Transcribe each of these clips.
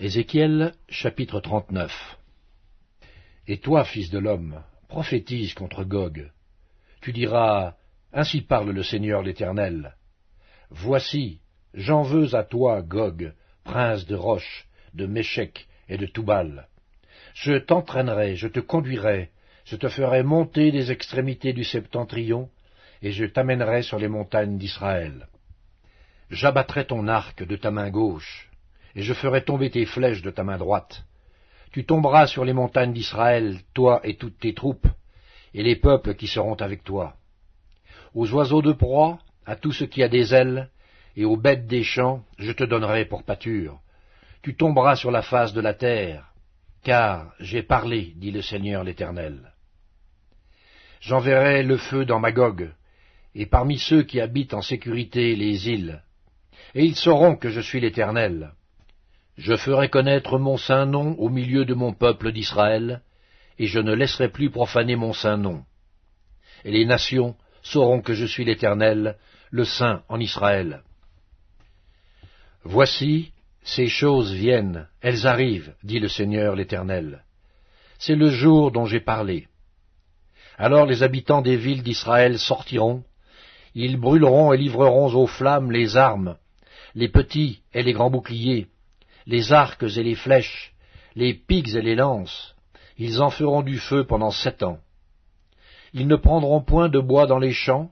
Ézéchiel chapitre 39 Et toi, fils de l'homme, prophétise contre Gog. Tu diras, Ainsi parle le Seigneur l'Éternel. Voici, j'en veux à toi, Gog, prince de Roche, de Méchec et de Toubal. Je t'entraînerai, je te conduirai, je te ferai monter des extrémités du septentrion, et je t'amènerai sur les montagnes d'Israël. J'abattrai ton arc de ta main gauche, et je ferai tomber tes flèches de ta main droite. Tu tomberas sur les montagnes d'Israël, toi et toutes tes troupes, et les peuples qui seront avec toi. Aux oiseaux de proie, à tout ce qui a des ailes, et aux bêtes des champs, je te donnerai pour pâture. Tu tomberas sur la face de la terre, car j'ai parlé, dit le Seigneur l'Éternel. J'enverrai le feu dans Magog, et parmi ceux qui habitent en sécurité les îles, et ils sauront que je suis l'Éternel. Je ferai connaître mon saint nom au milieu de mon peuple d'Israël, et je ne laisserai plus profaner mon saint nom. Et les nations sauront que je suis l'Éternel, le Saint en Israël. Voici, ces choses viennent, elles arrivent, dit le Seigneur l'Éternel. C'est le jour dont j'ai parlé. Alors les habitants des villes d'Israël sortiront, ils brûleront et livreront aux flammes les armes, les petits et les grands boucliers, les arcs et les flèches, les pics et les lances. Ils en feront du feu pendant sept ans. Ils ne prendront point de bois dans les champs,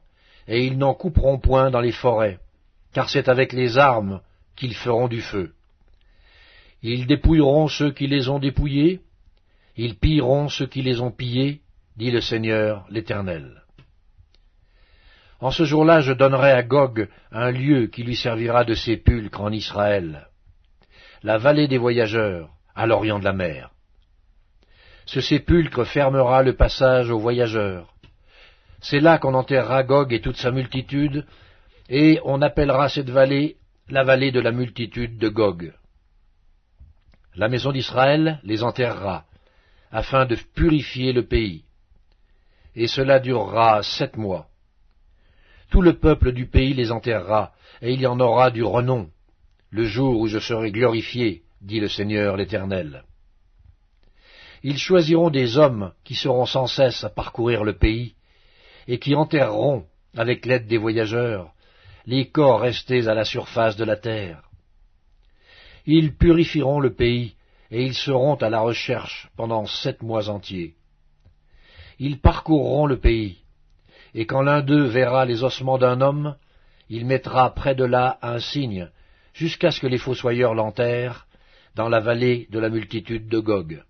et ils n'en couperont point dans les forêts, car c'est avec les armes qu'ils feront du feu. Ils dépouilleront ceux qui les ont dépouillés, ils pilleront ceux qui les ont pillés, dit le Seigneur l'Éternel. En ce jour-là, je donnerai à Gog un lieu qui lui servira de sépulcre en Israël, la vallée des voyageurs, à l'orient de la mer. Ce sépulcre fermera le passage aux voyageurs. C'est là qu'on enterrera Gog et toute sa multitude, et on appellera cette vallée la vallée de la multitude de Gog. La maison d'Israël les enterrera, afin de purifier le pays. Et cela durera sept mois. Tout le peuple du pays les enterrera, et il y en aura du renom, le jour où je serai glorifié, dit le Seigneur l'Éternel. Ils choisiront des hommes qui seront sans cesse à parcourir le pays, et qui enterreront, avec l'aide des voyageurs, les corps restés à la surface de la terre. Ils purifieront le pays, et ils seront à la recherche pendant sept mois entiers. Ils parcourront le pays, et quand l'un d'eux verra les ossements d'un homme, il mettra près de là un signe, jusqu'à ce que les fossoyeurs l'enterrent, dans la vallée de la multitude de Gog.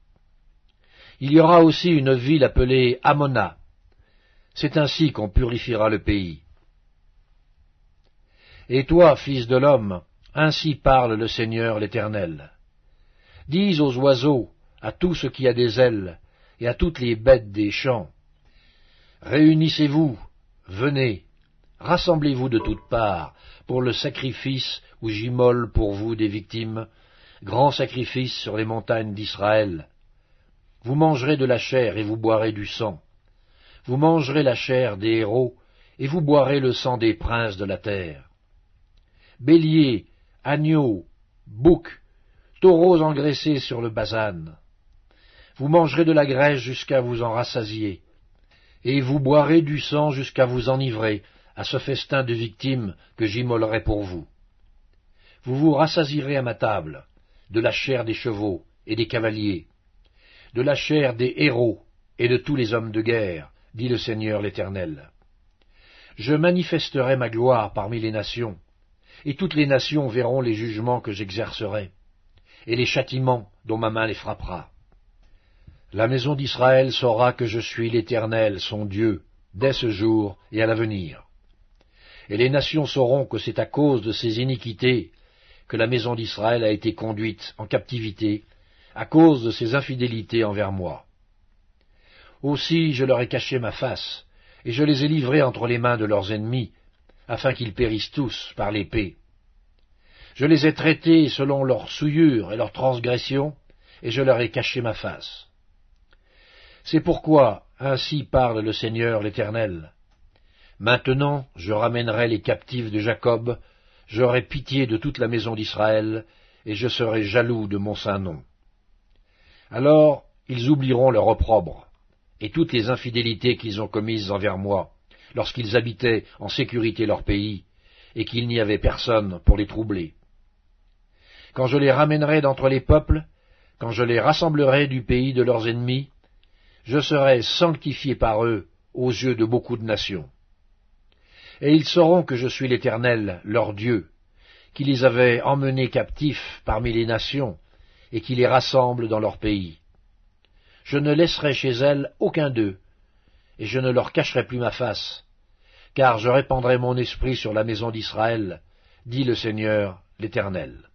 Il y aura aussi une ville appelée Amona. C'est ainsi qu'on purifiera le pays. Et toi, fils de l'homme, ainsi parle le Seigneur l'Éternel. Dis aux oiseaux, à tout ce qui a des ailes, et à toutes les bêtes des champs, Réunissez-vous, venez, rassemblez-vous de toutes parts, pour le sacrifice où j'immole pour vous des victimes, grand sacrifice sur les montagnes d'Israël. Vous mangerez de la chair et vous boirez du sang. Vous mangerez la chair des héros et vous boirez le sang des princes de la terre. Béliers, agneaux, boucs, taureaux engraissés sur le basan. Vous mangerez de la graisse jusqu'à vous en rassasier et vous boirez du sang jusqu'à vous enivrer à ce festin de victimes que j'immolerai pour vous. Vous vous rassasirez à ma table de la chair des chevaux et des cavaliers, de la chair des héros et de tous les hommes de guerre, dit le Seigneur l'Éternel. Je manifesterai ma gloire parmi les nations, et toutes les nations verront les jugements que j'exercerai, et les châtiments dont ma main les frappera. La maison d'Israël saura que je suis l'Éternel, son Dieu, dès ce jour et à l'avenir. Et les nations sauront que c'est à cause de ces iniquités que la maison d'Israël a été conduite en captivité, à cause de ses infidélités envers moi. Aussi je leur ai caché ma face, et je les ai livrés entre les mains de leurs ennemis, afin qu'ils périssent tous par l'épée. Je les ai traités selon leurs souillures et leurs transgressions, et je leur ai caché ma face. C'est pourquoi ainsi parle le Seigneur l'Éternel. Maintenant je ramènerai les captifs de Jacob, j'aurai pitié de toute la maison d'Israël, et je serai jaloux de mon saint nom. Alors ils oublieront leur opprobre, et toutes les infidélités qu'ils ont commises envers moi, lorsqu'ils habitaient en sécurité leur pays, et qu'il n'y avait personne pour les troubler. Quand je les ramènerai d'entre les peuples, quand je les rassemblerai du pays de leurs ennemis, je serai sanctifié par eux aux yeux de beaucoup de nations. Et ils sauront que je suis l'Éternel, leur Dieu, qui les avait emmenés captifs parmi les nations, et qui les rassemble dans leur pays. Je ne laisserai chez elles aucun d'eux, et je ne leur cacherai plus ma face, car je répandrai mon esprit sur la maison d'Israël, dit le Seigneur l'Éternel.